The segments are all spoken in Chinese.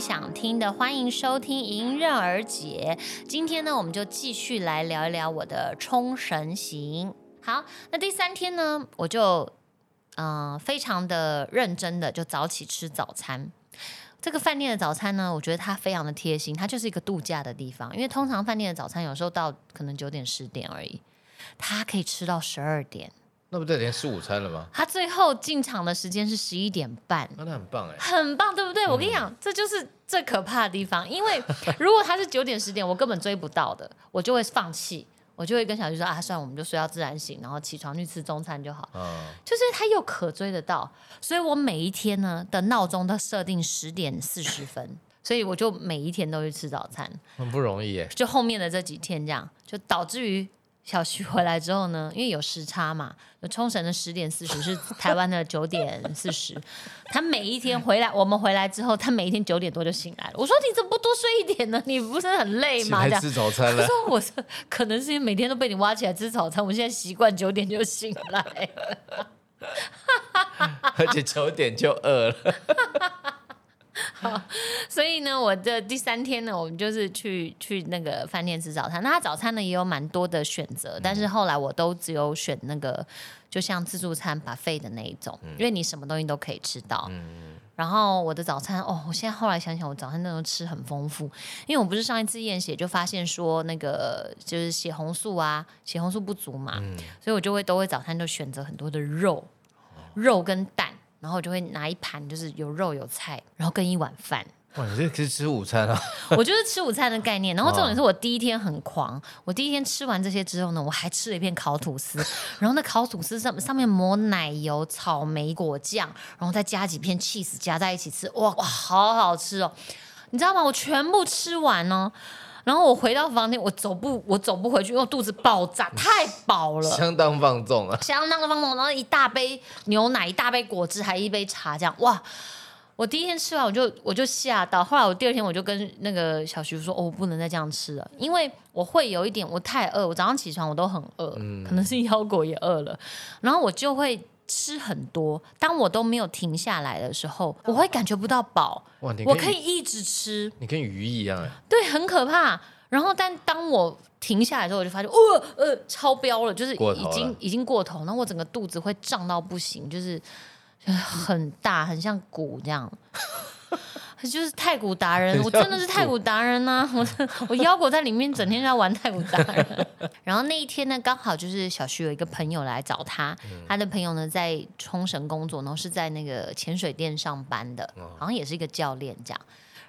想，听的，欢迎收听《迎刃而解》。今天呢，我们就继续来聊一聊我的冲绳行。好，那第三天呢，我就嗯、非常的认真的就早起吃早餐。这个饭店的早餐呢，我觉得它非常的贴心，它就是一个度假的地方。因为通常饭店的早餐有时候到可能九点十点而已，它可以吃到十二点。那不对，连吃午餐了吗？他最后进场的时间是十一点半，啊，那很棒哎。很棒，对不对？我跟你讲，这就是最可怕的地方。因为 如果他是九点十点，我根本追不到的，我就会放弃，我就会跟小徐说啊，算了，我们就睡到自然醒，然后起床去吃中餐就好。嗯，就是他又可追得到，所以我每一天呢的闹钟都设定十点四十分，所以我就每一天都去吃早餐。很不容易耶。就后面的这几天这样，就导致于小徐回来之后呢，因为有时差嘛，冲绳的十点四十是台湾的九点四十，他每一天回来，我们回来之后，他每一天九点多就醒来了。我说你怎么不多睡一点呢？你不是很累吗？这样。吃早餐了，他说我是可能是因为每天都被你挖起来吃早餐，我现在习惯九点就醒来。而且九点就饿了。所以呢，我的第三天呢，我们就是去去那个饭店吃早餐。那他早餐呢也有蛮多的选择，但是后来我都只有选那个就像自助餐把费的那一种，因为你什么东西都可以吃到。然后我的早餐哦，我现在后来想想，我早餐那时候吃很丰富，因为我不是上一次验血就发现说那个就是血红素啊，血红素不足嘛，所以我就会都会早餐就选择很多的肉，肉跟蛋，然后我就会拿一盘就是有肉有菜，然后跟一碗饭。哇，你这可是吃午餐啊？我就是吃午餐的概念，然后重点是我第一天很狂，我第一天吃完这些之后呢，我还吃了一片烤吐司，然后那烤吐司上上面抹奶油、草莓果酱，然后再加几片 cheese 夹在一起吃，哇哇，好好吃哦！你知道吗？我全部吃完哦，然后我回到房间，我走不我走不回去，因为我肚子爆炸，太饱了。相当放纵啊！相当的放纵，然后一大杯牛奶，一大杯果汁，还一杯茶，这样哇！我第一天吃完我就我就吓到，后来我第二天我就跟那个小徐说，哦，我不能再这样吃了，因为我会有一点我太饿，我早上起床我都很饿，可能是腰果也饿了，然后我就会吃很多。当我都没有停下来的时候，我会感觉不到饱，哇，你我可以一直吃，你跟鱼一样哎。对，很可怕。然后，但当我停下来之后，我就发现，呃呃，超标了，就是已经已经过头，然后我整个肚子会胀到不行，就是就是很大，很像鼓这样。就是太古达人，我真的是太古达人呐、我我腰果在里面整天在玩太古达人。然后那一天呢，刚好就是小徐有一个朋友来找他，他的朋友呢在冲绳工作，然后是在那个潜水店上班的，好像也是一个教练这样。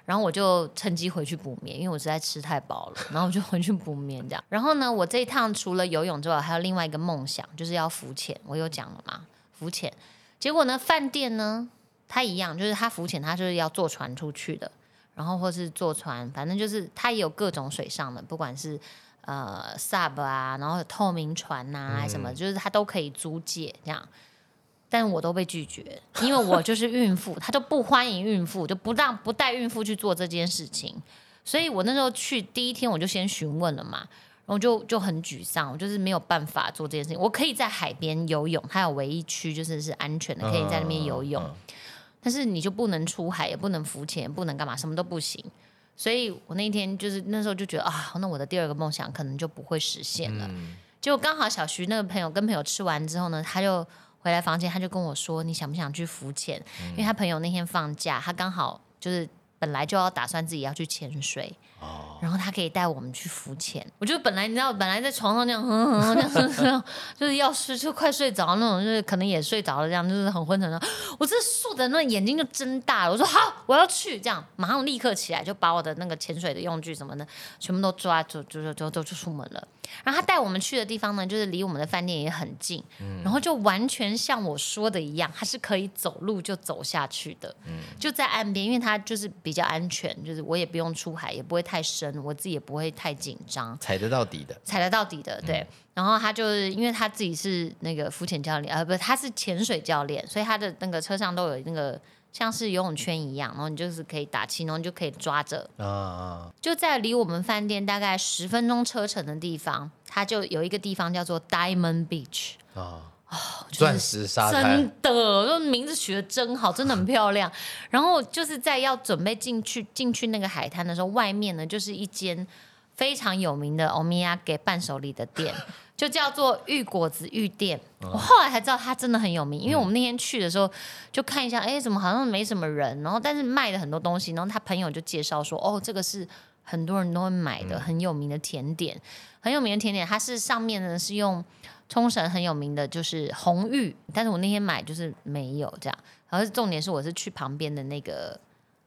然后我就趁机回去补眠，因为我实在吃太饱了，然后我就回去补眠这样。然后呢，我这一趟除了游泳之外，还有另外一个梦想，就是要浮潜。我有讲了嘛，浮潜。结果呢，饭店呢，它一样，就是他浮潜，他就是要坐船出去的，然后或是坐船，反正就是他也有各种水上的，不管是呃 sub 啊，然后透明船呐、什么，就是他都可以租借这样。但我都被拒绝，因为我就是孕妇，他就不欢迎孕妇，就不让不带孕妇去做这件事情。所以我那时候去第一天我就先询问了嘛，然后就就很沮丧，我就是没有办法做这件事情。我可以在海边游泳，它有唯一区就是是安全的，可以在那边游泳。嗯但是你就不能出海，也不能浮潜，不能干嘛，什么都不行。所以我那一天就是那时候就觉得啊，那我的第二个梦想可能就不会实现了。嗯结果刚好小徐那个朋友跟朋友吃完之后呢，他就回来房间，他就跟我说：“你想不想去浮潜？”因为他朋友那天放假，他刚好就是本来就要打算自己要去潜水，哦，然后他可以带我们去浮潜。我就本来你知道，本来在床上那样，哼哼哼这样这样，就是要睡就快睡着那种，就是可能也睡着了，这样就是很昏沉的。我这竖的那眼睛就睁大了，我说好，我要去，这样马上立刻起来，就把我的那个潜水的用具什么的全部都抓，就就就就就就出门了。然后他带我们去的地方呢，就是离我们的饭店也很近，嗯然后就完全像我说的一样，它是可以走路就走下去的，嗯就在岸边，因为它就是比较安全，就是我也不用出海，也不会太深，我自己也不会太紧张。踩得到底的。踩得到底的，对。然后他就是因为他自己是那个浮潜教练，呃，不，他是潜水教练，所以他的那个车上都有那个像是游泳圈一样，然后你就是可以打气，然后你就可以抓着。啊啊，就在离我们饭店大概十分钟车程的地方，它就有一个地方叫做 Diamond Beach。啊，钻石沙滩真，的，这名字取得真好，真的很漂亮。然后就是在要准备进去进去那个海滩的时候，外面呢就是一间非常有名的欧米亚给伴手礼的店，就叫做玉果子玉店。我后来才知道它真的很有名，因为我们那天去的时候就看一下，哎，怎么好像没什么人，然后但是卖了很多东西，然后他朋友就介绍说，哦，这个是很多人都会买的很有名的甜点，很有名的甜点，它是上面呢是用。冲绳很有名的就是红玉，但是我那天买就是没有这样。然后重点是我是去旁边的那个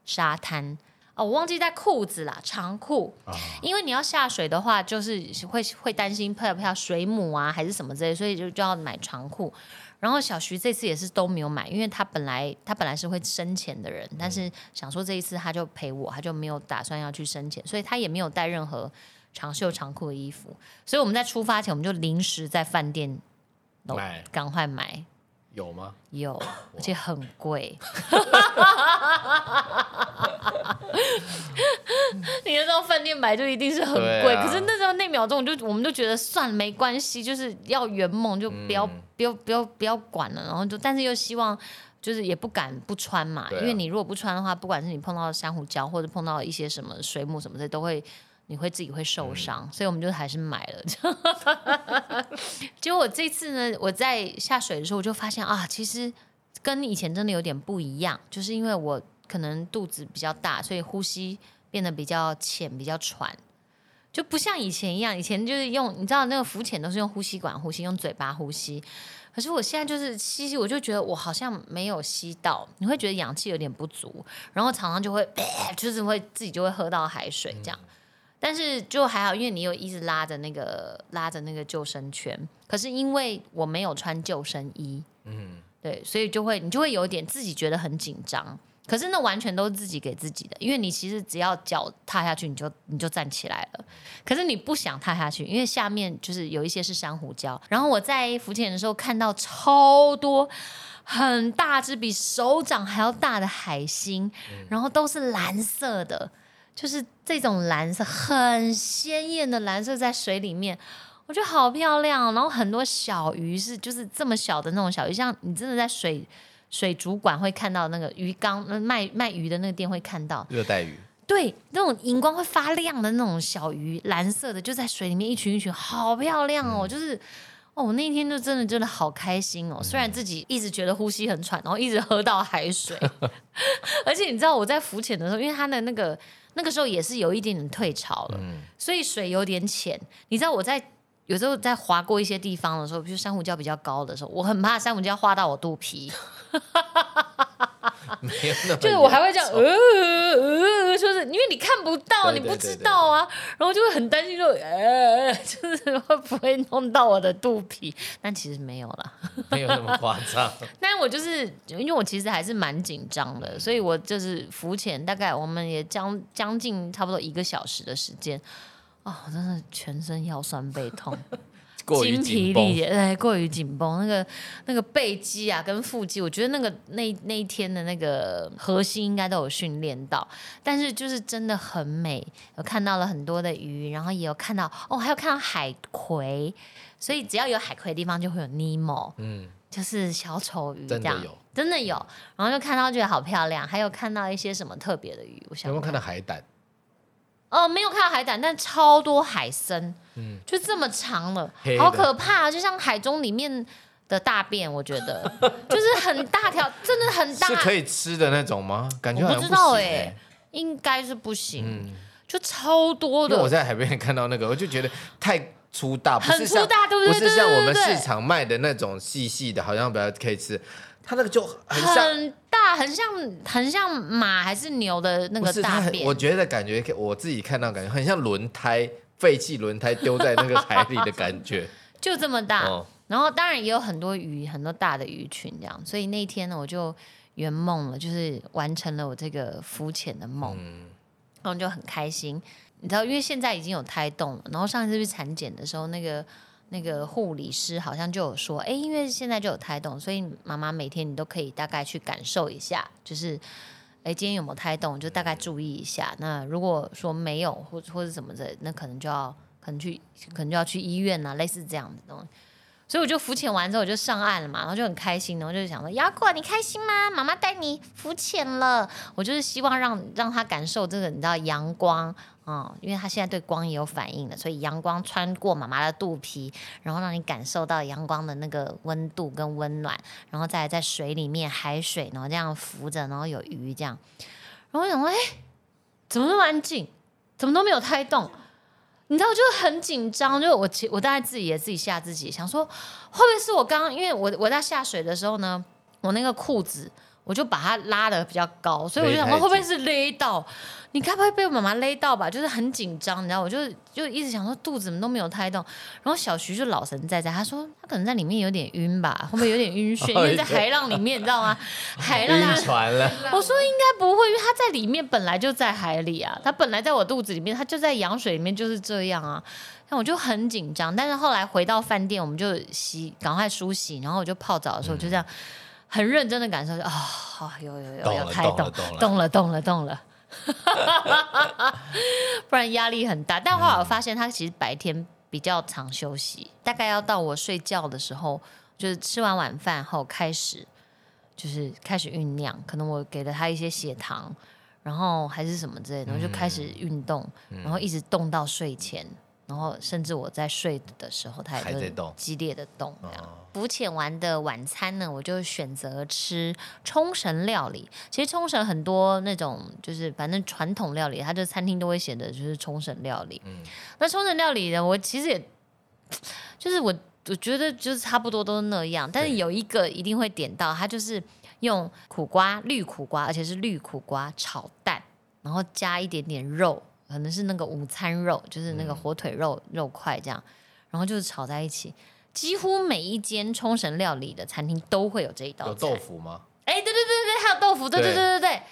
沙滩哦，我忘记带裤子啦，长裤，因为你要下水的话，就是会会担心碰不碰水母啊，还是什么之类，所以就就要买长裤。然后小徐这次也是都没有买，因为他本来他本来是会深潜的人，但是想说这一次他就陪我，他就没有打算要去深潜，所以他也没有带任何。长袖长裤的衣服，所以我们在出发前，我们就临时在饭店买，赶快买。有吗？有，而且很贵。你知道饭店买就一定是很贵，可是那时候那秒钟，就我们就觉得算了，没关系，就是要圆梦，就不要不要不要不要管了。然后就，但是又希望，就是也不敢不穿嘛，因为你如果不穿的话，不管是你碰到珊瑚礁，或者碰到一些什么水母什么的，都会。你会自己会受伤，所以我们就还是买了。结果我这次呢，我在下水的时候，我就发现啊，其实跟以前真的有点不一样，就是因为我可能肚子比较大，所以呼吸变得比较浅，比较喘，就不像以前一样。以前就是用你知道那个浮潜都是用呼吸管呼吸，用嘴巴呼吸。可是我现在就是吸吸，我就觉得我好像没有吸到，你会觉得氧气有点不足，然后常常就会 就是会自己就会喝到海水这样。但是就还好，因为你有一直拉着那个拉着那个救生圈，可是因为我没有穿救生衣，嗯，对，所以就会你就会有点自己觉得很紧张。可是那完全都是自己给自己的，因为你其实只要脚踏下去，你就你就站起来了。可是你不想踏下去，因为下面就是有一些是珊瑚礁。然后我在浮潜的时候看到超多很大只，比手掌还要大的海星，然后都是蓝色的。就是这种蓝色很鲜艳的蓝色在水里面，我觉得好漂亮。然后很多小鱼是就是这么小的那种小鱼，像你真的在水水族馆会看到那个鱼缸卖卖鱼的那个店会看到热带鱼，对，那种荧光会发亮的那种小鱼，蓝色的就在水里面一群一群，好漂亮哦，就是。哦，我那天就真的真的好开心哦！虽然自己一直觉得呼吸很喘，然后一直喝到海水，而且你知道我在浮潜的时候，因为它的那个那个时候也是有一点点退潮了，所以水有点浅。你知道我在有时候在划过一些地方的时候，比如珊瑚礁比较高的时候，我很怕珊瑚礁划到我肚皮。就是我还会这样，呃呃，就是因为你看不到，你不知道啊，然后就会很担心，说呃，就是会不会弄到我的肚皮？但其实没有了，没有那么夸张。但我就是因为我其实还是蛮紧张的，所以我就是浮潜，大概我们也将将近差不多一个小时的时间，哦，真的全身腰酸背痛。筋疲力竭，对，过于紧绷，那个那个背肌啊，跟腹肌，我觉得那个那那一天的那个核心应该都有训练到，但是就是真的很美，有看到了很多的鱼，然后也有看到哦，还有看到海葵，所以只要有海葵的地方就会有尼莫，嗯，就是小丑鱼这样，真的有，然后就看到觉得好漂亮，还有看到一些什么特别的鱼，我想有没有看到海胆？哦，没有看到海胆，但超多海参，嗯，就这么长了，好可怕，就像海中里面的大便，我觉得 就是很大条，真的很大，是可以吃的那种吗？感觉不知道哎，应该是不行，就超多的。我在海边看到那个，我就觉得太粗大，很粗大，对不对？不是像我们市场卖的那种细细的，好像比较可以吃。它那个就很很大，很像很像马还是牛的那个大便。我觉得感觉我自己看到感觉很像轮胎废弃轮胎丢在那个海里的感觉，就这么大。然后当然也有很多鱼，很多大的鱼群这样。所以那一天呢，我就圆梦了，就是完成了我这个肤浅的梦，然后就很开心。你知道，因为现在已经有胎动了，然后上一次去产检的时候，那个。那个护理师好像就有说，哎，因为现在就有胎动，所以妈妈每天你都可以大概去感受一下，就是，哎，今天有没有胎动，就大概注意一下。那如果说没有，或或者什么的，那可能就要可能去，可能就要去医院啊，类似这样的东西。所以我就浮潜完之后我就上岸了嘛，然后就很开心，然后就想说雅果你开心吗？妈妈带你浮潜了，我就是希望让让他感受这个你知道阳光。哦，因为他现在对光也有反应了，所以阳光穿过妈妈的肚皮，然后让你感受到阳光的那个温度跟温暖，然后再在水里面海水，然后这样浮着，然后有鱼这样。然后我想说，哎，怎么那么安静？怎么都没有胎动？你知道，就很紧张，就我我大概自己也自己吓自己，想说会不会是我刚刚，因为我我在下水的时候呢，我那个裤子。我就把它拉的比较高，所以我就想说会不会是勒到？你该不会被我妈妈勒到吧？就是很紧张，你知道，我就就一直想说肚子怎么都没有胎动。然后小徐就老神在在，他说他可能在里面有点晕吧，会不会有点晕眩？因为在海浪里面，你知道吗？海浪晕船了。我说应该不会，因为他在里面本来就在海里啊，他本来在我肚子里面，他就在羊水里面就是这样啊。那我就很紧张，但是后来回到饭店，我们就洗，赶快梳洗，然后我就泡澡的时候就这样。很认真的感受，就啊，有有有有开动，动了动了动了，不然压力很大。但后来我发现，他其实白天比较常休息，大概要到我睡觉的时候，就是吃完晚饭后开始，就是开始酝酿。可能我给了他一些血糖，然后还是什么之类的，然后就开始运动，然后一直动到睡前。然后甚至我在睡的时候，它也在动，激烈的动。这样浮潜完的晚餐呢，我就选择吃冲绳料理。其实冲绳很多那种就是反正传统料理，它的餐厅都会写的就是冲绳料理。嗯，那冲绳料理呢，我其实也就是我我觉得就是差不多都是那样，但是有一个一定会点到，它就是用苦瓜绿苦瓜，而且是绿苦瓜炒蛋，然后加一点点肉。可能是那个午餐肉，就是那个火腿肉肉块这样，然后就是炒在一起。几乎每一间冲绳料理的餐厅都会有这一道。有豆腐吗？哎，对对对对还有豆腐，对对对对对，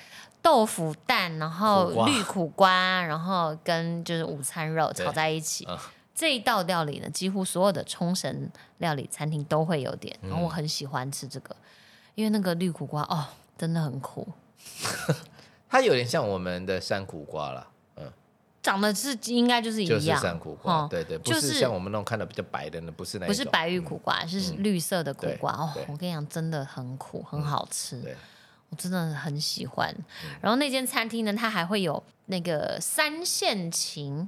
豆腐蛋，然后绿苦瓜，然后跟就是午餐肉炒在一起。这一道料理呢，几乎所有的冲绳料理餐厅都会有点，然后我很喜欢吃这个，因为那个绿苦瓜哦，真的很苦。它有点像我们的山苦瓜了。长得是应该就是一样，就是山苦瓜，对对，不是像我们那种看的比较白的呢，不是那不是白玉苦瓜，是绿色的苦瓜哦。我跟你讲，真的很苦，很好吃，我真的很喜欢。然后那间餐厅呢，它还会有那个三线琴。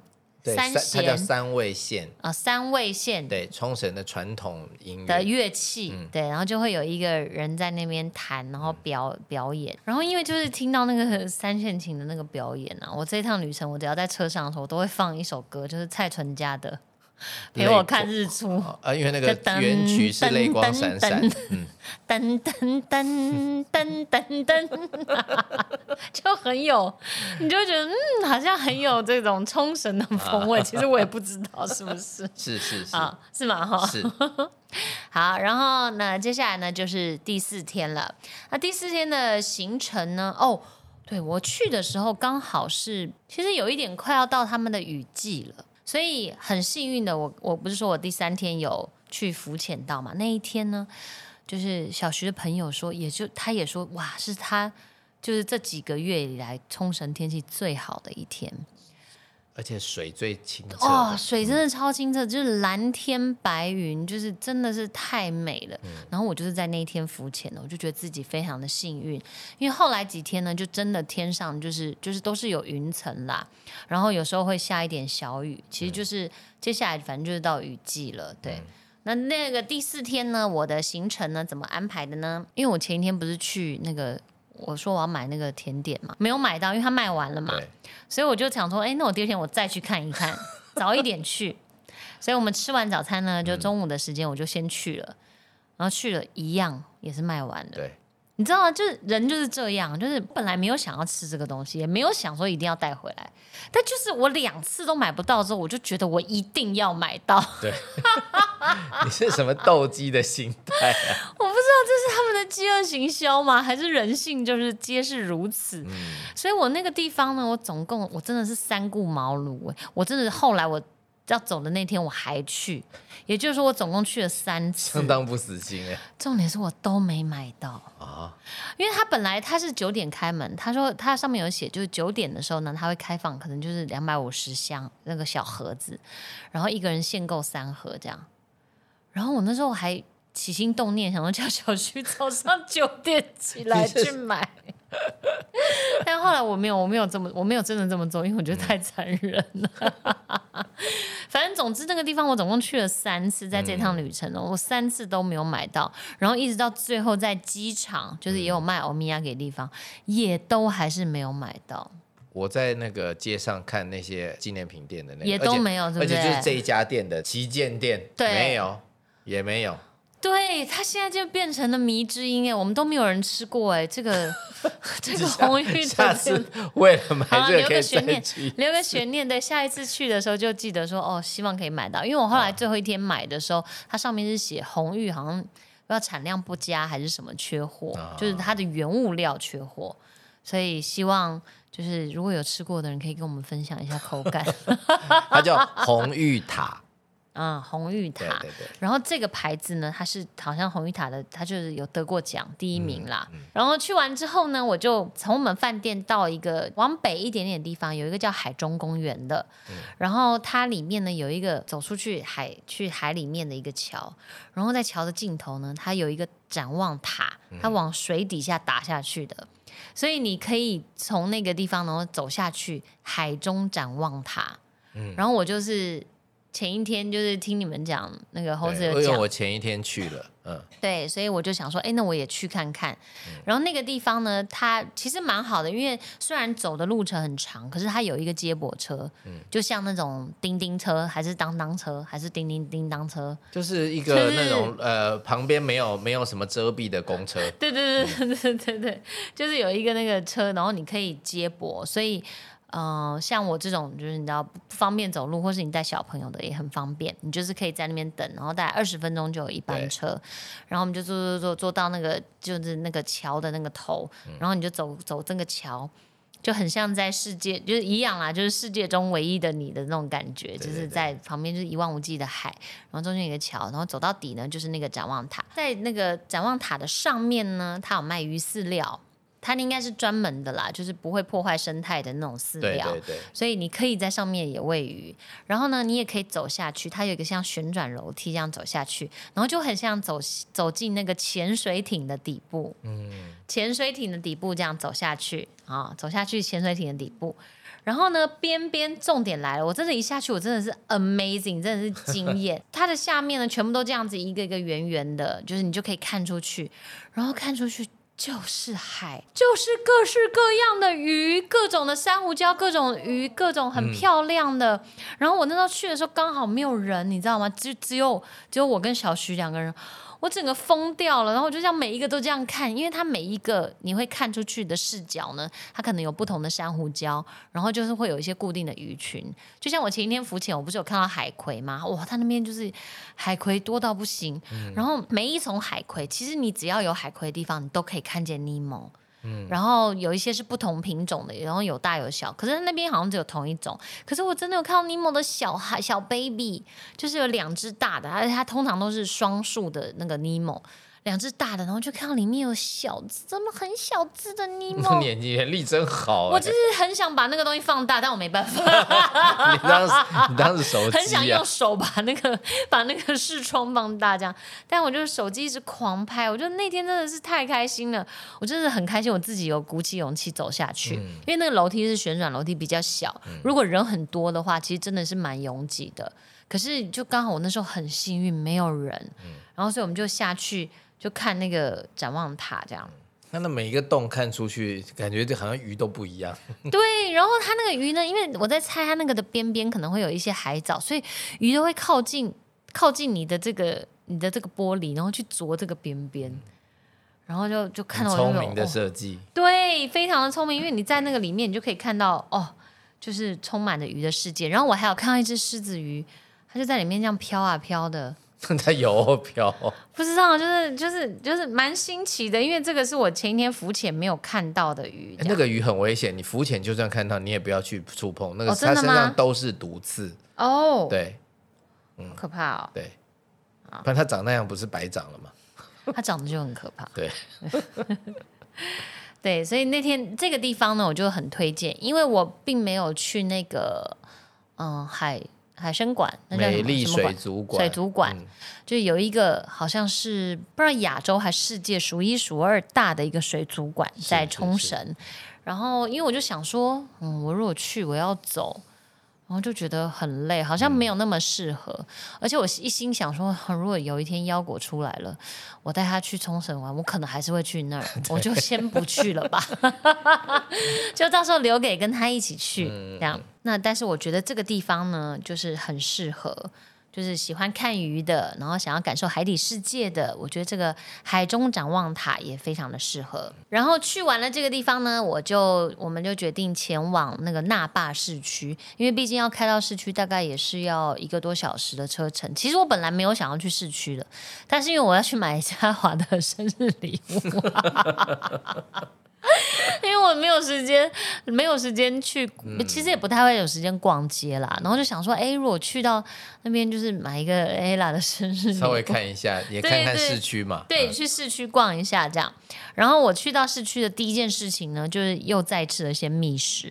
三弦，它叫三味线。啊，三味线，对，冲绳的传统音乐。的乐器，对，然后就会有一个人在那边弹，然后表表演，然后因为就是听到那个三线琴的那个表演啊，我这一趟旅程，我只要在车上的时候，我都会放一首歌，就是蔡淳佳的。陪我看日出啊，因为那个原曲是泪光闪闪，噔噔噔噔噔噔，就很有，你就觉得嗯，好像很有这种冲绳的风味。其实我也不知道是不是，是是是，是吗？哈，是。好，然后呢，接下来呢就是第四天了。那第四天的行程呢？哦，对我去的时候刚好是，其实有一点快要到他们的雨季了。所以很幸运的，我我不是说我第三天有去浮潜到嘛？那一天呢，就是小徐的朋友说，也就他也说，哇，是他就是这几个月以来冲绳天气最好的一天。而且水最清澈哦，水真的超清澈，就是蓝天白云，就是真的是太美了。然后我就是在那一天浮潜的，我就觉得自己非常的幸运，因为后来几天呢，就真的天上就是就是都是有云层啦，然后有时候会下一点小雨，其实就是接下来反正就是到雨季了。对，那那个第四天呢，我的行程呢怎么安排的呢？因为我前一天不是去那个。我说我要买那个甜点嘛，没有买到，因为它卖完了嘛。所以我就想说，哎，那我第二天我再去看一看，早一点去。所以我们吃完早餐呢，就中午的时间我就先去了，然后去了一样也是卖完了。对。你知道吗？就是人就是这样，就是本来没有想要吃这个东西，也没有想说一定要带回来，但就是我两次都买不到之后，我就觉得我一定要买到。对，你是什么斗鸡的心态啊？我不知道这是他们的饥饿行销吗？还是人性就是皆是如此？所以我那个地方呢，我总共我真的是三顾茅庐哎，我真的后来我。要走的那天我还去，也就是说我总共去了三次，相当不死心哎。重点是我都没买到啊，因为他本来他是九点开门，他说他上面有写，就是九点的时候呢，他会开放，可能就是两百五十箱那个小盒子，然后一个人限购三盒这样。然后我那时候还起心动念，想要叫小徐早上九点起 来去买。但后来我没有，我没有这么，我没有真的这么做，因为我觉得太残忍了。反正总之那个地方我总共去了三次，在这趟旅程哦，我三次都没有买到，然后一直到最后在机场，就是也有卖欧米亚给地方，也都还是没有买到，我在那个街上看那些纪念品店的那个，也都没有，对不而且，而且就是这？一家店的旗舰店，对没有，也没有。对，它现在就变成了迷之音哎，我们都没有人吃过哎，这个 这个红玉下的次 为了买好了，留这个可以个悬念留个悬念。对，下一次去的时候就记得说，哦，希望可以买到。因为我后来最后一天买的时候，它上面是写红玉好像不知道产量不佳还是什么缺货，啊就是它的原物料缺货，所以希望就是如果有吃过的人可以跟我们分享一下口感。它叫红玉塔，嗯，红玉塔。对对对，然后这个牌子呢，它是好像红玉塔的，它就是有得过奖第一名啦。嗯然后去完之后呢，我就从我们饭店到一个往北一点点的地方，有一个叫海中公园的。嗯然后它里面呢有一个走出去海去海里面的一个桥，然后在桥的尽头呢，它有一个展望塔，嗯它往水底下打下去的。所以你可以从那个地方，然后走下去海中展望塔。嗯然后我就是前一天就是听你们讲那个猴子对因为，我前一天去了，嗯，对，所以我就想说，哎，那我也去看看。然后那个地方呢，它其实蛮好的，因为虽然走的路程很长，可是它有一个接驳车，嗯就像那种叮叮车，还是当当车，还是叮叮叮当车。就是一个就是那种呃旁边没有没有什么遮蔽的公车，对对对对对对对，就是有一个那个车，然后你可以接驳，所以。呃，像我这种就是你知道不方便走路，或是你带小朋友的也很方便，你就是可以在那边等，然后大概二十分钟就有一班车，然后我们就坐坐坐坐到那个就是那个桥的那个头，然后你就走走这个桥，就很像在世界就是一样啦，就是世界中唯一的你的那种感觉，就是在旁边就是一望无际的海，然后中间有一个桥，然后走到底呢就是那个展望塔，在那个展望塔的上面呢，它有卖鱼饲料，它应该是专门的啦，就是不会破坏生态的那种饲料。对对对，所以你可以在上面也喂鱼，然后呢，你也可以走下去，它有一个像旋转楼梯这样走下去，然后就很像走走进那个潜水艇的底部，嗯，潜水艇的底部这样走下去啊，走下去潜水艇的底部。然后呢，边边重点来了，我真的，一下去我真的是 amazing，真的是惊艳。它的下面呢，全部都这样子一个一个圆圆的，就是你就可以看出去，然后看出去就是海，就是各式各样的鱼，各种的珊瑚礁，各种鱼，各种很漂亮的。然后我那时候去的时候刚好没有人，你知道吗？只只有只有我跟小徐两个人。我整个疯掉了，然后我就像每一个都这样看，因为它每一个你会看出去的视角呢，它可能有不同的珊瑚礁，然后就是会有一些固定的鱼群。就像我前一天浮潜，我不是有看到海葵吗？哇，它那边就是海葵多到不行。然后每一丛海葵，其实你只要有海葵的地方，你都可以看见尼莫。然后有一些是不同品种的，然后有大有小，可是那边好像只有同一种。可是我真的有看到尼莫的小孩小 baby，就是有两只大的，而且它通常都是双数的那个尼莫，两只大的，然后就看到里面有小只，怎么很小只的尼莫？你眼力真好、欸，我就是很想把那个东西放大，但我没办法，你当时你当时手很想用，手把那个把那个视窗放大这样，但我就是手机一直狂拍，我觉得那天真的是太开心了，我真的很开心，我自己有鼓起勇气走下去，因为那个楼梯是旋转楼梯，比较小，如果人很多的话，其实真的是蛮拥挤的。可是就刚好我那时候很幸运，没有人，然后所以我们就下去就看那个展望塔这样。那那每一个洞看出去，感觉就好像鱼都不一样。对，然后它那个鱼呢，因为我在猜它那个的边边可能会有一些海藻，所以鱼都会靠近靠近你的这个你的这个玻璃，然后去啄这个边边，然后就就看到聪明的哦设计，对，非常的聪明，因为你在那个里面，你就可以看到哦，就是充满着鱼的世界。然后我还有看到一只狮子鱼，它就在里面这样飘啊飘的，它游漂，不知道，就是就是就是蛮新奇的，因为这个是我前一天浮潜没有看到的鱼。那个鱼很危险，你浮潜就算看到，你也不要去触碰，那个哦它身上都是毒刺。哦，对可怕哦，对，不然它长那样不是白长了吗？它长得就很可怕。对，对，所以那天这个地方呢，我就很推荐，因为我并没有去那个嗯海海参馆，那叫什么美丽水族馆，水族馆。嗯。就有一个好像是不知道亚洲还是世界数一数二大的一个水族馆在冲绳。然后因为我就想说，嗯，我如果去我要走，然后就觉得很累，好像没有那么适合。而且我一心想说，如果有一天腰果出来了，我带他去冲绳玩，我可能还是会去那儿，我就先不去了吧，就到时候留给跟他一起去这样。那但是我觉得这个地方呢，就是很适合。就是喜欢看鱼的，然后想要感受海底世界的，我觉得这个海中展望塔也非常的适合。然后去完了这个地方呢，我就我们就决定前往那个那霸市区，因为毕竟要开到市区，大概也是要一个多小时的车程。其实我本来没有想要去市区的，但是因为我要去买嘉 华的生日礼物。因为我没有时间，没有时间去，其实也不太会有时间逛街啦。然后就想说，哎，如果去到那边，就是买一个 ella 的生日稍微看一下，也对看看市区嘛。对，嗯去市区逛一下这样。然后我去到市区的第一件事情呢，就是又再吃了些觅食，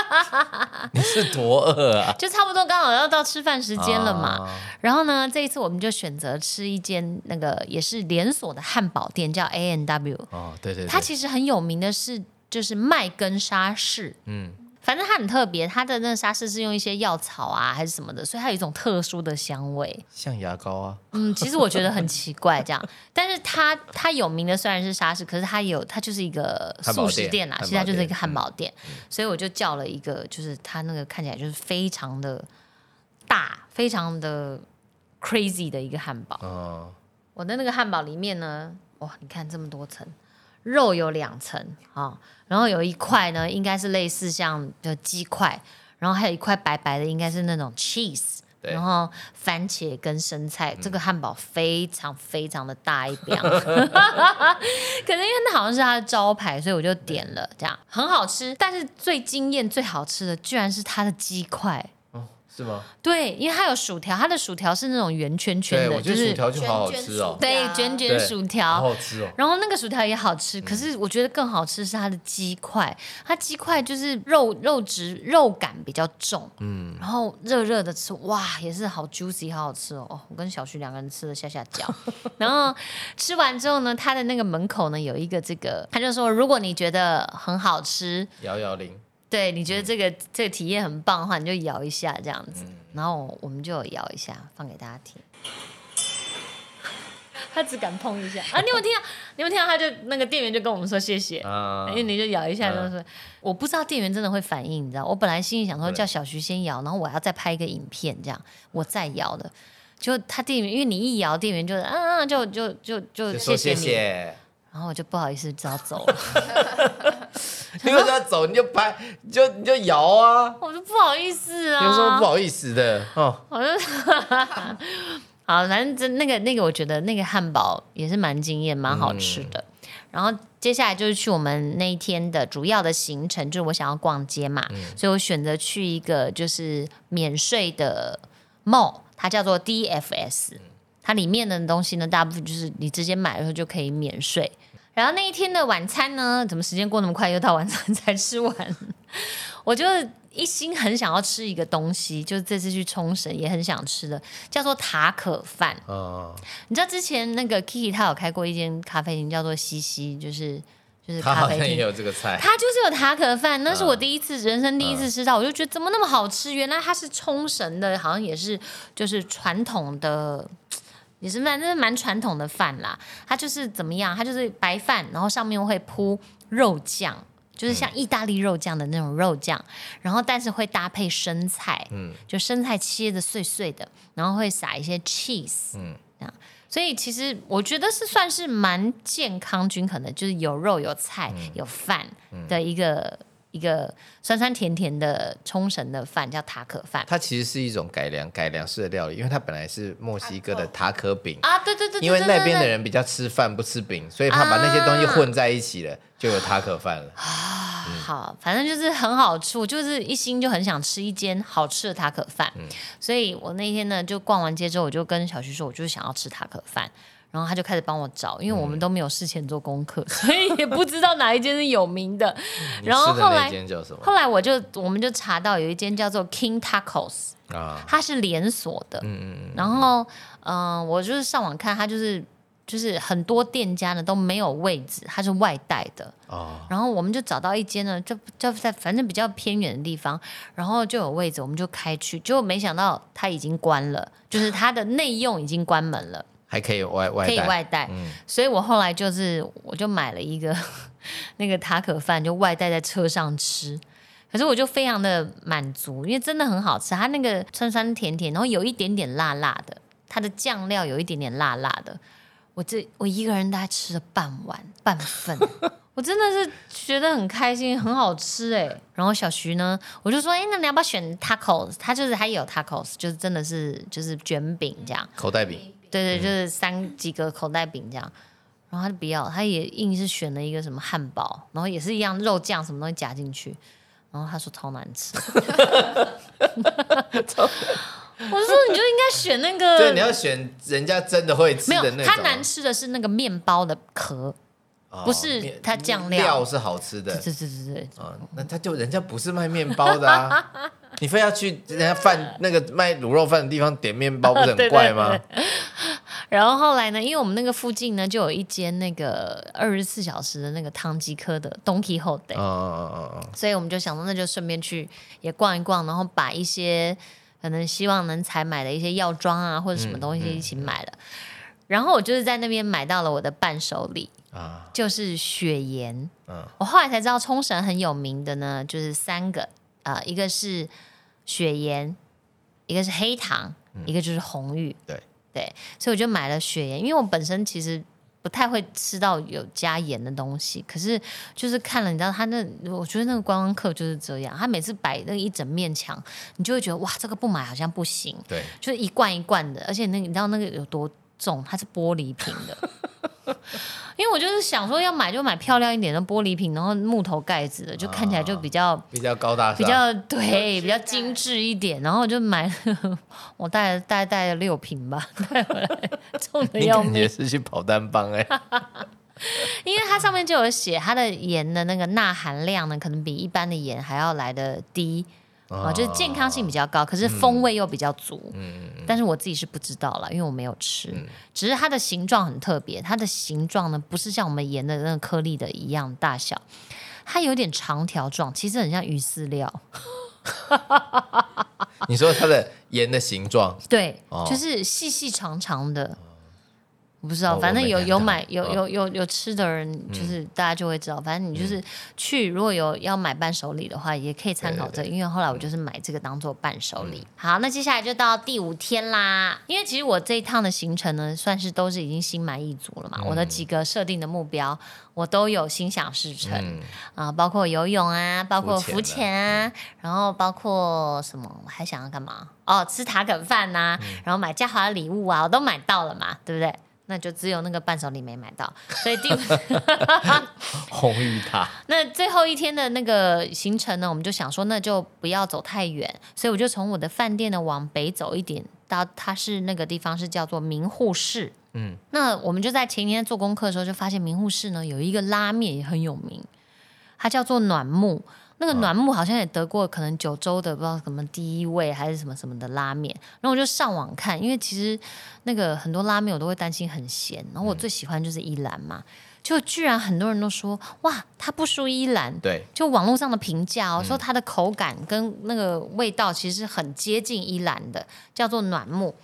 你是多饿啊？就差不多刚好要到吃饭时间了嘛。啊然后呢，这一次我们就选择吃一间那个也是连锁的汉堡店，叫 A N W。哦，对对对，它其实很有名的是，就是麦根沙士。嗯，反正它很特别，它的那个沙士是用一些药草啊还是什么的，所以它有一种特殊的香味。像牙膏啊，嗯，其实我觉得很奇怪这样，但是它它有名的虽然是沙士，可是它有它就是一个素食店啦，其实它就是一个汉堡店，所以我就叫了一个，就是它那个看起来就是非常的大，非常的 crazy 的一个汉堡。哦，我的那个汉堡里面呢，哇，你看这么多层，肉有两层啊、然后有一块呢，应该是类似像的鸡块，然后还有一块白白的，应该是那种 cheese。然后番茄跟生菜，这个汉堡非常非常的大一饼，可能因为那好像是它的招牌，所以我就点了，这样很好吃。但是最惊艳、最好吃的，居然是它的鸡块。哦，是吗？对，因为它有薯条，它的薯条是那种圆圈圈，的，就是得薯条就好好吃哦，对对啊卷卷薯条，好好吃哦。然后那个薯条也好吃，可是我觉得更好吃是它的鸡块，它鸡块就是肉肉质肉感比较重，嗯，然后热热的吃，哇，也是好 juicy，好好吃哦。哦我跟小徐两个人吃了下下脚，然后吃完之后呢，它的那个门口呢有一个这个，他就说如果你觉得很好吃，摇摇铃，对你觉得这个这个体验很棒的话，你就摇一下这样子，嗯然后我们就有摇一下，放给大家听。他只敢碰一下啊！你有听到？你有听到？他就那个店员就跟我们说谢谢，啊因为你就摇一下，就是、我不知道店员真的会反应，你知道？我本来心里想说叫小徐先摇，然后我要再拍一个影片，这样我再摇的。就他店员，因为你一摇，店员就啊，就就就就就说谢谢你，谢。然后我就不好意思，只好走了。因为要走？你就拍，你就你就摇啊，我就不好意思啊，有什么不好意思的哦？我就 好，反正这那个那个，我觉得那个汉堡也是蛮惊艳，蛮好吃的。然后接下来就是去我们那一天的主要的行程，就是我想要逛街嘛，所以我选择去一个就是免税的 mall，它叫做 DFS。它里面的东西呢，大部分就是你直接买的时候就可以免税。然后那一天的晚餐呢，怎么时间过那么快，又到晚餐才吃完？我就一心很想要吃一个东西，就是这次去冲绳也很想吃的，叫做塔可饭。哦，你知道之前那个 Kiki 他有开过一间咖啡厅，叫做西西，就是就是他咖啡厅。好像也有这个菜，它就是有塔可饭，那是我第一次、人生第一次吃到，我就觉得怎么那么好吃？原来它是冲绳的，好像也是就是传统的，也是蛮是蛮传统的饭啦。它就是怎么样？它就是白饭，然后上面会铺肉酱。就是像意大利肉酱的那种肉酱，然后但是会搭配生菜，嗯就生菜切的碎碎的，然后会撒一些 cheese，嗯这样。所以其实我觉得是算是蛮健康均衡的，就是有肉有菜、嗯有饭的一个、一个酸酸甜甜的冲绳的饭，叫塔可饭。它其实是一种改良改良式的料理，因为它本来是墨西哥的塔可饼，啊，对对对对因为那边的人比较吃饭不吃饼，所以他把那些东西混在一起了，就有塔可饭了。好，反正就是很好吃，我就是一心就很想吃一间好吃的塔可饭，所以我那天呢就逛完街之后，我就跟小徐说，我就是想要吃塔可饭。然后他就开始帮我找，因为我们都没有事前做功课，所以也不知道哪一间是有名的。你 然后后来后来我就我们就查到有一间叫做 King Tacos，啊？它是连锁的。嗯嗯嗯，然后，嗯、我就是上网看，它就是就是很多店家呢都没有位置，它是外带的。哦，然后我们就找到一间呢，就就在反正比较偏远的地方，然后就有位置，我们就开去，结果没想到它已经关了，就是它的内用已经关门了，还可以外外可以，外带。嗯所以我后来就是我就买了一个 那个塔可饭，就外带在车上吃。可是我就非常的满足，因为真的很好吃，它那个酸酸甜甜，然后有一点点辣辣的，它的酱料有一点点辣辣的。我这我一个人大概吃了半碗半份，我真的是觉得很开心，很好吃哎。然后小徐呢，我就说，哎，那你要不要选 tacos？他就是他也有 tacos，就是真的是就是卷饼这样。口袋饼，对对，就是三几个口袋饼这样。然后他就不要，他也硬是选了一个什么汉堡，然后也是一样肉酱什么东西夹进去，然后他说超难吃。我说你就应该选那个，对，你要选人家真的会吃的那种。他难吃的是那个面包的壳，哦不是面它酱料料。是好吃的。对对对对对，啊，那他就人家不是卖面包的啊，你非要去人家饭那个卖卤肉饭的地方点面包，不是很 怪吗？然后后来呢，因为我们那个附近呢就有一间那个二十四小时的那个汤吉科的 Donkey h o t 嗯嗯嗯嗯所以我们就想说，那就顺便去也逛一逛，然后把一些可能希望能采买的一些药妆啊或者什么东西一起买了。然后我就是在那边买到了我的伴手礼，嗯啊，就是雪盐。嗯。我后来才知道冲绳很有名的呢，就是三个啊、呃一个是雪盐，一个是黑糖，一个就是红玉。嗯对。对，所以我就买了雪盐，因为我本身其实不太会吃到有加盐的东西，可是就是看了，你知道他那，我觉得那个观光客就是这样，他每次摆那一整面墙，你就会觉得哇，这个不买好像不行，对，就是一罐一罐的，而且那个你知道那个有多重？它是玻璃瓶的。因为我就是想说要买就买漂亮一点的玻璃瓶，然后木头盖子的，就看起来就比较、比较高大上，比较对，比较精致一点。然后我就买了，我带了大概带了六瓶吧，带回来重的你要命。感觉是去跑单帮哎、因为它上面就有写它的盐的那个钠含量呢，可能比一般的盐还要来的低啊、就是健康性比较高，可是风味又比较足。嗯，但是我自己是不知道啦，因为我没有吃。只是它的形状很特别，它的形状呢不是像我们盐的那个颗粒的一样大小，它有点长条状，其实很像鱼饲料。你说它的盐的形状，对，哦就是细细长长的。我不知道，哦反正有有买有哦有有有吃的人，就是大家就会知道。反正你就是去，如果有要买伴手礼的话，也可以参考这个。因为后来我就是买这个当做伴手礼。好，那接下来就到第五天啦。因为其实我这一趟的行程呢，算是都是已经心满意足了嘛。我的几个设定的目标，我都有心想事成。嗯，啊，包括游泳啊，包括浮浮潜潜啊，然后包括什么？我还想要干嘛？哦，吃塔肯饭呐、然后买嘉华的礼物啊，我都买到了嘛，对不对？那就只有那个伴手礼没买到，所以第五 红玉塔，那最后一天的那个行程呢，我们就想说，那就不要走太远，所以我就从我的饭店呢往北走一点，到它是那个地方是叫做明户市。嗯，那我们就在前一天做功课的时候，就发现明户市呢有一个拉面也很有名，它叫做暖木。那个暖木好像也得过可能九州的不知道什么第一位还是什么什么的拉面，然后我就上网看，因为其实那个很多拉面我都会担心很咸，然后我最喜欢就是一兰嘛，就居然很多人都说哇，它不输伊兰，对，就网络上的评价哦，说它的口感跟那个味道其实很接近伊兰的，叫做暖木，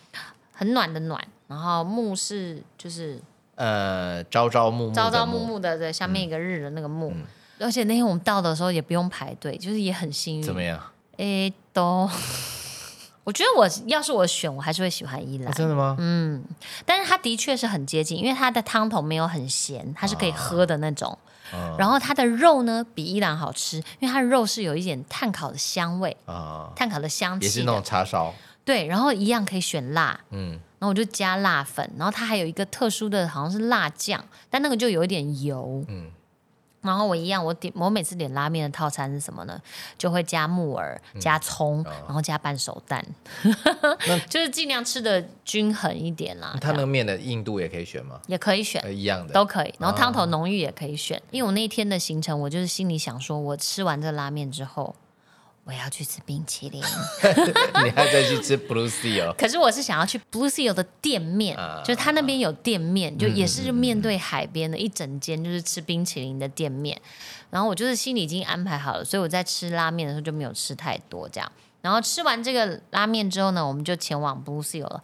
很暖的暖，然后木是就是呃，朝朝暮暮朝朝暮暮，暮的，对，下面一个日的那个木。而且那天我们到的时候也不用排队，就是也很幸运。怎么样？诶，都，我觉得我要是我选，我还是会喜欢伊兰。啊，真的吗？嗯。但是它的确是很接近，因为它的汤头没有很咸，它是可以喝的那种。嗯然后它的肉呢比伊兰好吃，因为它的肉是有一点炭烤的香味，啊，炭烤的香气的。也是那种叉烧，对，然后一样可以选辣，嗯，然后我就加辣粉，然后它还有一个特殊的好像是辣酱，但那个就有一点油，嗯然后我一样，我点我每次点拉面的套餐是什么呢？就会加木耳、加葱，然后加半熟蛋，就是尽量吃的均衡一点啦。它那个面的硬度也可以选吗？也可以选，呃一样的。都可以。然后汤头浓郁也可以选，因为我那一天的行程，我就是心里想说，我吃完这拉面之后，我要去吃冰淇淋。你还再去吃 Blue Sea 哦。可是我是想要去 Blue Seal 的店面，啊就是他那边有店面，就也是就面对海边的一整间，就是吃冰淇淋的店面。然后我就是心里已经安排好了，所以我在吃拉面的时候就没有吃太多这样。然后吃完这个拉面之后呢，我们就前往 Blue Seal 了。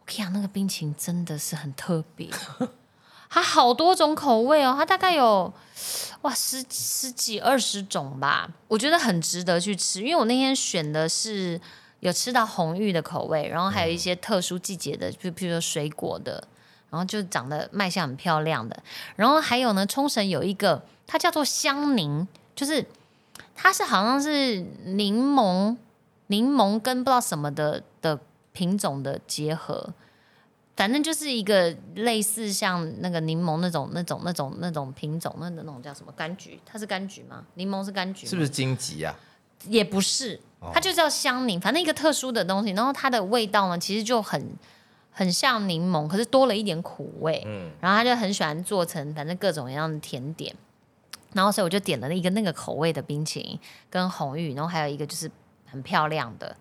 我跟你讲，那个冰淇淋真的是很特别，它好多种口味哦，它大概有哇十十几二十种吧，我觉得很值得去吃。因为我那天选的是有吃到红玉的口味，然后还有一些特殊季节的，就譬如说水果的，然后就长得卖相很漂亮的。然后还有呢，冲绳有一个它叫做香柠，就是它是好像是柠檬柠檬跟不知道什么的的品种的结合。反正就是一个类似像那个柠檬那种、那种、那种、那种品种，那那种叫什么柑橘？它是柑橘吗？柠檬是柑橘吗？是不是荆棘啊？也不是，它就叫香柠，反正一个特殊的东西。然后它的味道呢，其实就很很像柠檬，可是多了一点苦味。嗯，然后他就很喜欢做成反正各种各样的甜点。然后所以我就点了一个那个口味的冰淇淋跟红玉，然后还有一个就是很漂亮的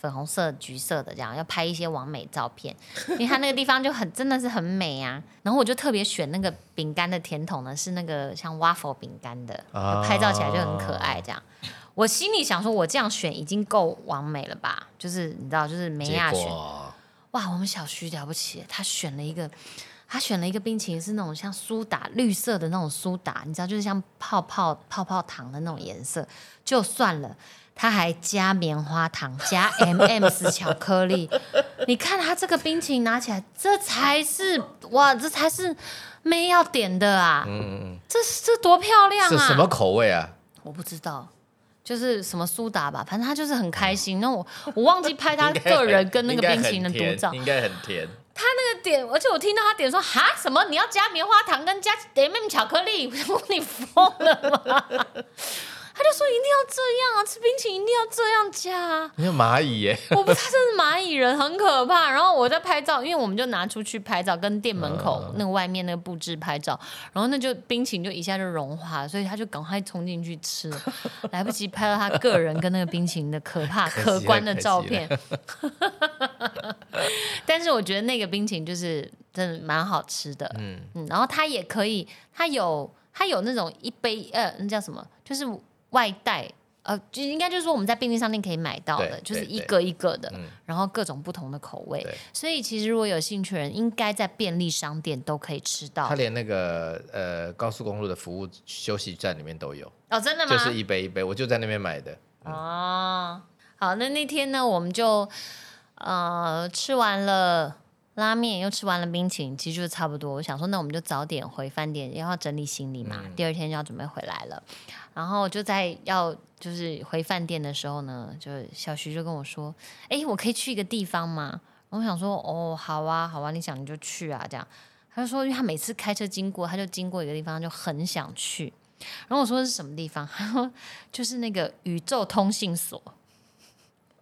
粉红色、橘色的这样，要拍一些完美照片，因为它那个地方就很真的是很美啊。然后我就特别选那个饼干的甜筒呢，是那个像 waffle 饼干的，啊拍照起来就很可爱这样。我心里想说，我这样选已经够完美了吧？就是你知道，就是梅亚选哇，我们小徐了不起，他选了一个，他选了一个冰淇淋是那种像苏打绿色的那种苏打，你知道，就是像泡泡泡泡糖的那种颜色，就算了。他还加棉花糖，加 M&M's 巧克力。你看他这个冰淇淋拿起来，这才是哇，这才是妹要点的啊！嗯，这这多漂亮啊！是什么口味啊？我不知道，就是什么苏打吧，反正他就是很开心。那我我忘记拍他 个人跟那个冰淇淋的独照。应该很甜。他那个点，而且我听到他点说哈什么你要加棉花糖跟加 M&M 巧克力，我说 你疯了吗？吃冰淇淋一定要这样加有 蚂蚁耶？我不，他真是蚂蚁人，很可怕。然后我在拍照，因为我们就拿出去拍照，跟店门口嗯那个外面那个布置拍照，然后那就冰淇淋就一下就融化了，所以他就赶快冲进去吃，来不及拍到他个人跟那个冰淇淋的可怕可观的照片。但是我觉得那个冰淇淋就是真的蛮好吃的，嗯，嗯，然后它也可以，它有它有那种一杯呃，那叫什么？就是外带，呃，就应该就是说我们在便利商店可以买到的，就是一个一个的，嗯然后各种不同的口味。所以其实如果有兴趣的人，应该在便利商店都可以吃到他。连那个呃高速公路的服务休息站里面都有，哦，真的吗？就是一杯一杯，我就在那边买的。哦，好，那那天呢，我们就呃吃完了拉面，又吃完了冰淇淋，其实就差不多。我想说，那我们就早点回饭店，然后整理行李嘛，第二天就要准备回来了。然后就在要就是回饭店的时候呢，就小徐就跟我说：“哎，我可以去一个地方吗？”我想说：“哦，好啊，好啊，你想你就去啊。”这样，他就说，因为他每次开车经过，他就经过一个地方，就很想去。然后我说是什么地方？他说就是那个宇宙通信所。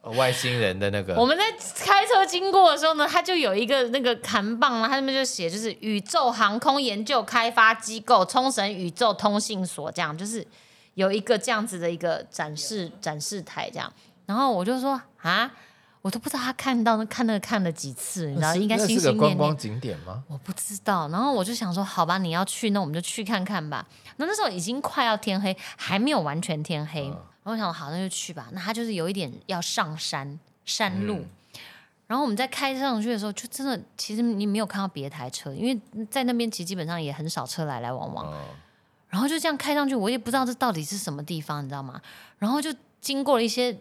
呃外星人的那个我们在开车经过的时候呢，他就有一个那个看棒啊，它那边就写就是宇宙航空研究开发机构冲绳宇宙通信所，这样就是有一个这样子的一个展示展示台这样。然后我就说啊，我都不知道他看到那看那个看了几次，你知道，应该是个观光。景点吗？我不知道，然后我就想说，好吧，你要去，那我们就去看看吧。那那时候已经快要天黑，还没有完全天黑。然后我想，好，那就去吧。那他就是有一点要上山山路，嗯然后我们在开上去的时候，就真的其实你没有看到别台车，因为在那边其实基本上也很少车来来往往。哦，然后就这样开上去，我也不知道这到底是什么地方，你知道吗？然后就经过了一些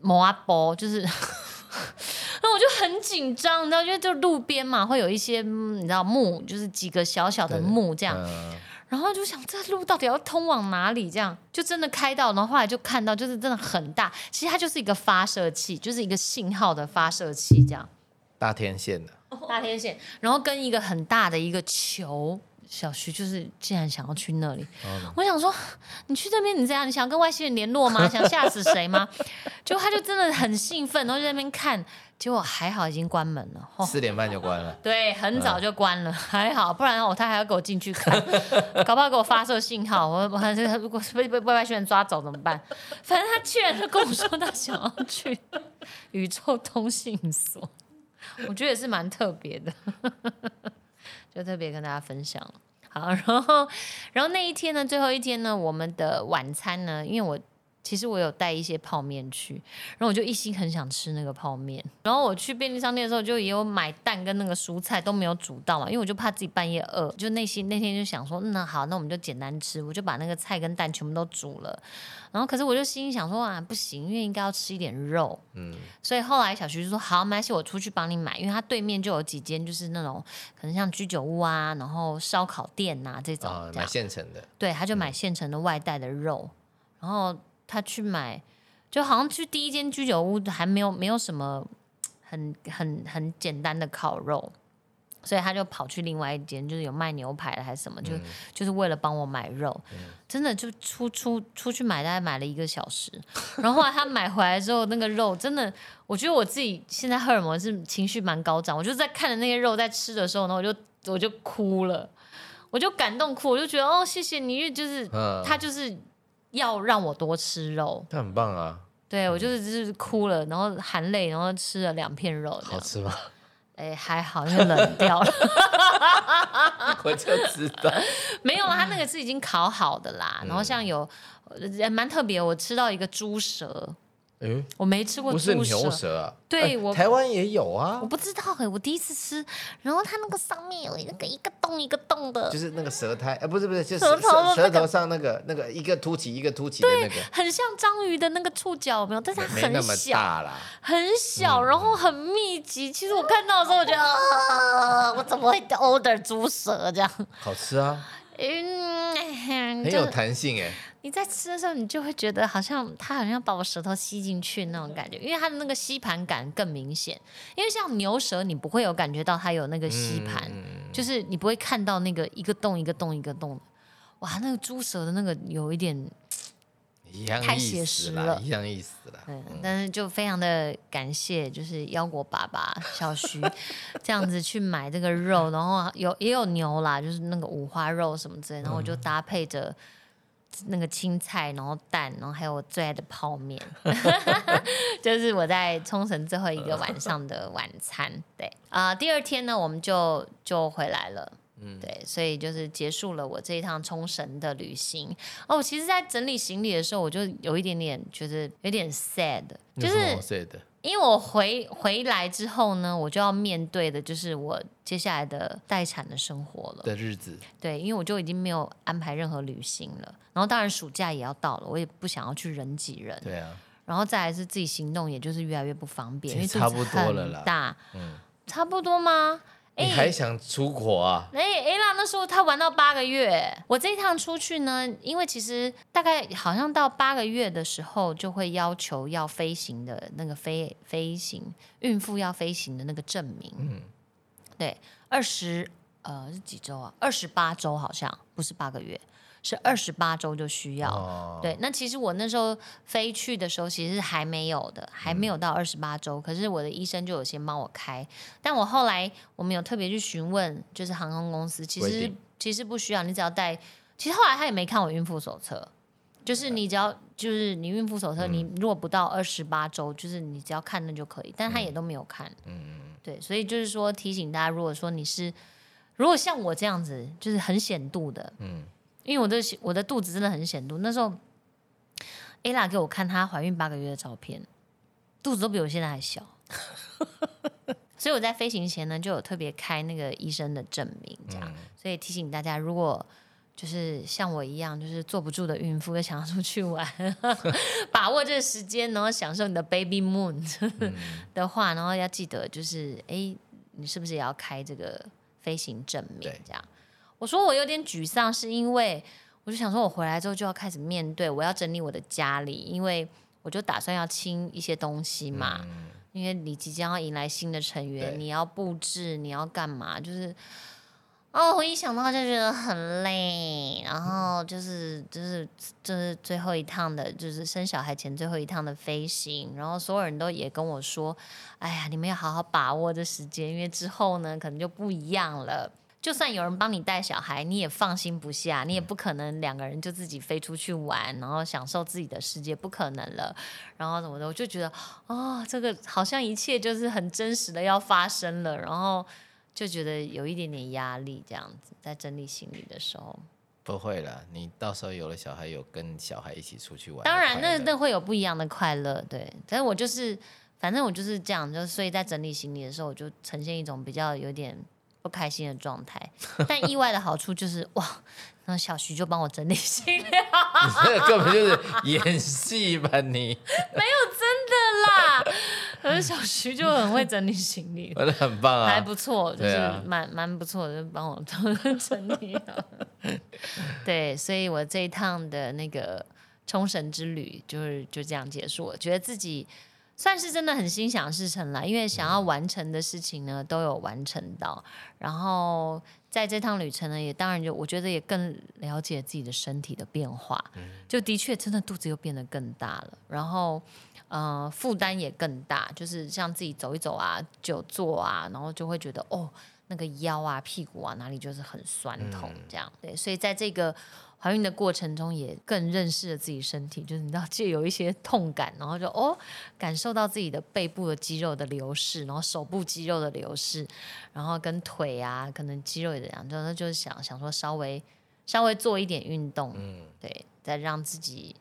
摩阿波，就是，然后我就很紧张，你知道，因为就路边嘛，会有一些嗯你知道木，就是几个小小的木这样，嗯然后就想这路到底要通往哪里？这样就真的开到，然后后来就看到，就是真的很大，其实它就是一个发射器，就是一个信号的发射器这样。大天线的，大天线，然后跟一个很大的一个球，小徐就是竟然想要去那里，我想说，你去这边你这样，你想跟外星人联络吗？想吓死谁吗？结果他就真的很兴奋，然后就在那边看，结果还好已经关门了。哦，四点半就关了，对，很早就关了，还好，不然哦他还要给我进去看，搞不好给我发射信号，我我还是如果是被被外星人抓走怎么办？反正他居然就跟我说他想要去宇宙通信所，我觉得也是蛮特别的，就特别跟大家分享。好，然后然后那一天呢，最后一天呢，我们的晚餐呢，因为我其实我有带一些泡面去，然后我就一心很想吃那个泡面。然后我去便利商店的时候，就也有买蛋跟那个蔬菜都没有煮到嘛，因为我就怕自己半夜饿，就内心那天就想说，嗯那好，那我们就简单吃，我就把那个菜跟蛋全部都煮了。然后可是我就心里想说啊，不行，因为应该要吃一点肉，嗯，所以后来小徐就说好，没关系，我出去帮你买，因为他对面就有几间就是那种可能像居酒屋啊，然后烧烤店呐、这种，啊，买现成的，对，他就买现成的外带的肉，然后他去买，就好像去第一间居酒屋还没有没有什么很很很简单的烤肉，所以他就跑去另外一间，就是有卖牛排的还是什么，就、嗯。就是为了帮我买肉，真的就出出出去买，大概买了一个小时，然后后来他买回来之后，那个肉真的，我觉得我自己现在荷尔蒙是情绪蛮高涨，我就在看着那些肉在吃的时候呢，我就我就哭了。我就感动哭，我就觉得哦，谢谢你，因为就是嗯，他就是要让我多吃肉，那很棒啊，对我就是就是哭了，然后含泪，然后吃了两片肉，好吃吗？哎还好，因为冷掉了，我就知道，没有啊，他那个是已经烤好的啦，然后像有呃蛮特别，我吃到一个猪舌，哎，我没吃过不是猪舌，牛舌。啊，哎对我台湾也有啊。我，不知道哎、我第一次吃，然后它那个上面有一个一个洞一个洞的，就是那个舌苔，哎，不是不是，就是舌头那个舌头上那个那个一个凸起一个凸起的那个，很像章鱼的那个触角，有没有？但是它很没那么小，大啦，很小，然后很密集。其实我看到的时候，我觉得啊，我怎么会 order 猪舌这样？好吃啊，嗯，很有弹性哎，你在吃的时候，你就会觉得好像它好像把我舌头吸进去那种感觉，因为它的那个吸盘感更明显。因为像牛舌，你不会有感觉到它有那个吸盘，嗯就是你不会看到那个一个洞一个洞一个洞的。哇，那个猪舌的那个有一点一样意太写实了一样意思啦。嗯，但是就非常的感谢，就是腰果爸爸小徐 这样子去买这个肉，然后有也有牛啦，就是那个五花肉什么之类，然后我就搭配着那个青菜，然后蛋，然后还有我最爱的泡面，就是我在冲绳最后一个晚上的晚餐。对啊、第二天呢，我们就就回来了。嗯对，所以就是结束了我这一趟冲绳的旅行。哦，其实，在整理行李的时候，我就有一点点就是有点 sad，就是因为我回回来之后呢，我就要面对的就是我接下来的待产的生活了。的日子，对，因为我就已经没有安排任何旅行了，然后当然暑假也要到了，我也不想要去人挤人，对啊，然后再来是自己行动，也就是越来越不方便，因为差不多了啦大，嗯，差不多吗？你还想出国啊？哎、a 啦，那时候他玩到八个月，我这一趟出去呢，因为其实大概好像到八个月的时候，就会要求要飞行的那个飞飞行孕妇要飞行的那个证明。嗯对，二十呃是几周啊？二十八周好像不是八个月，是二十八周就需要。哦，对，那其实我那时候飞去的时候，其实是还没有的，还没有嗯到二十八周。可是我的医生就有先帮我开，但我后来我们有特别去询问，就是航空公司，其实其实不需要，你只要带。其实后来他也没看我孕妇手册，就是你只要就是你孕妇手册，嗯你如果不到二十八周，就是你只要看那就可以，但他也都没有看。嗯，对，所以就是说提醒大家，如果说你是如果像我这样子，就是很显度的，嗯因为我的我的肚子真的很显肚。那时候，ella 给我看她怀孕八个月的照片，肚子都比我现在还小。所以我在飞行前呢，就有特别开那个医生的证明，这样。嗯所以提醒大家，如果就是像我一样，就是坐不住的孕妇，又想要出去玩，把握这个时间，然后享受你的 baby moon 嗯 的话，然后要记得就是，哎，你是不是也要开这个飞行证明？这样，我说我有点沮丧，是因为我就想说，我回来之后就要开始面对，我要整理我的家里，因为我就打算要清一些东西嘛，嗯因为你即将要迎来新的成员，你要布置，你要干嘛，就是哦，我一想到就觉得很累，然后就是就是就是最后一趟的，就是生小孩前最后一趟的飞行，然后所有人都也跟我说，哎呀，你们要好好把握这时间，因为之后呢可能就不一样了。就算有人帮你带小孩，你也放心不下，你也不可能两个人就自己飞出去玩，然后享受自己的世界，不可能了。然后怎么的，我就觉得，哦，这个好像一切就是很真实的要发生了，然后就觉得有一点点压力，这样子在整理行李的时候。不会了，你到时候有了小孩，有跟小孩一起出去玩，当然，那那会有不一样的快乐，对。但是我就是，反正我就是这样，就所以在整理行李的时候，我就呈现一种比较有点。不开心的状态，但意外的好处就是哇，那小徐就帮我整理行李，这 根本就是演戏吧？你 没有真的啦，可是小徐就很会整理行李，我觉得很棒啊，还不错，就是蛮蛮不错的，帮我整理。对，所以我这一趟的那个冲绳之旅就是就这样结束了，觉得自己。算是真的很心想事成了，因为想要完成的事情呢都有完成到，然后在这趟旅程呢也当然就我觉得也更了解自己的身体的变化，就的确真的肚子又变得更大了，然后呃负担也更大，就是像自己走一走啊、久坐啊，然后就会觉得哦那个腰啊、屁股啊哪里就是很酸痛这样，对，所以在这个。怀孕的过程中，也更认识了自己身体，就是你知道，借有一些痛感，然后就哦，感受到自己的背部的肌肉的流逝，然后手部肌肉的流逝，然后跟腿啊，可能肌肉也这样，就就是想想说稍微稍微做一点运动，嗯，对，再让自己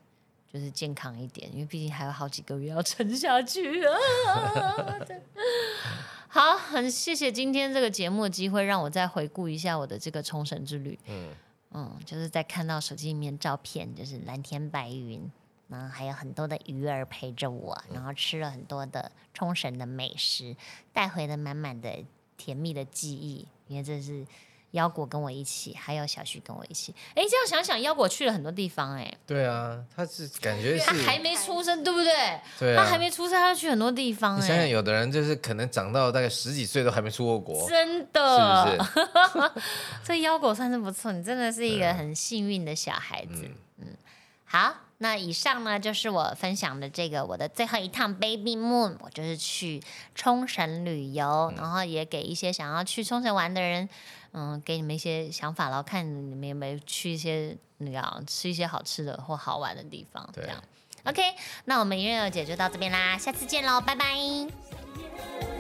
就是健康一点，因为毕竟还有好几个月要撑下去啊。好，很谢谢今天这个节目的机会，让我再回顾一下我的这个冲绳之旅，嗯。嗯，就是在看到手机里面照片，就是蓝天白云，然后还有很多的鱼儿陪着我，然后吃了很多的冲绳的美食，带回了满满的甜蜜的记忆。因为这是腰果跟我一起，还有小徐跟我一起。哎，这样想想，腰果去了很多地方，哎。对啊，他是感觉是还没出生，对不对？对他还没出生，他去很多地方。你想想，有的人就是可能长到大概十几岁都还没出过国，真的，是不是？这腰果算是不错，你真的是一个很幸运的小孩子。嗯，好，那以上呢就是我分享的这个我的最后一趟 Baby Moon，我就是去冲绳旅游，然后也给一些想要去冲绳玩的人。嗯，给你们一些想法，然后看你们有没有去一些那个吃一些好吃的或好玩的地方，这样。OK，那我们月月姐就到这边啦，下次见喽，拜拜。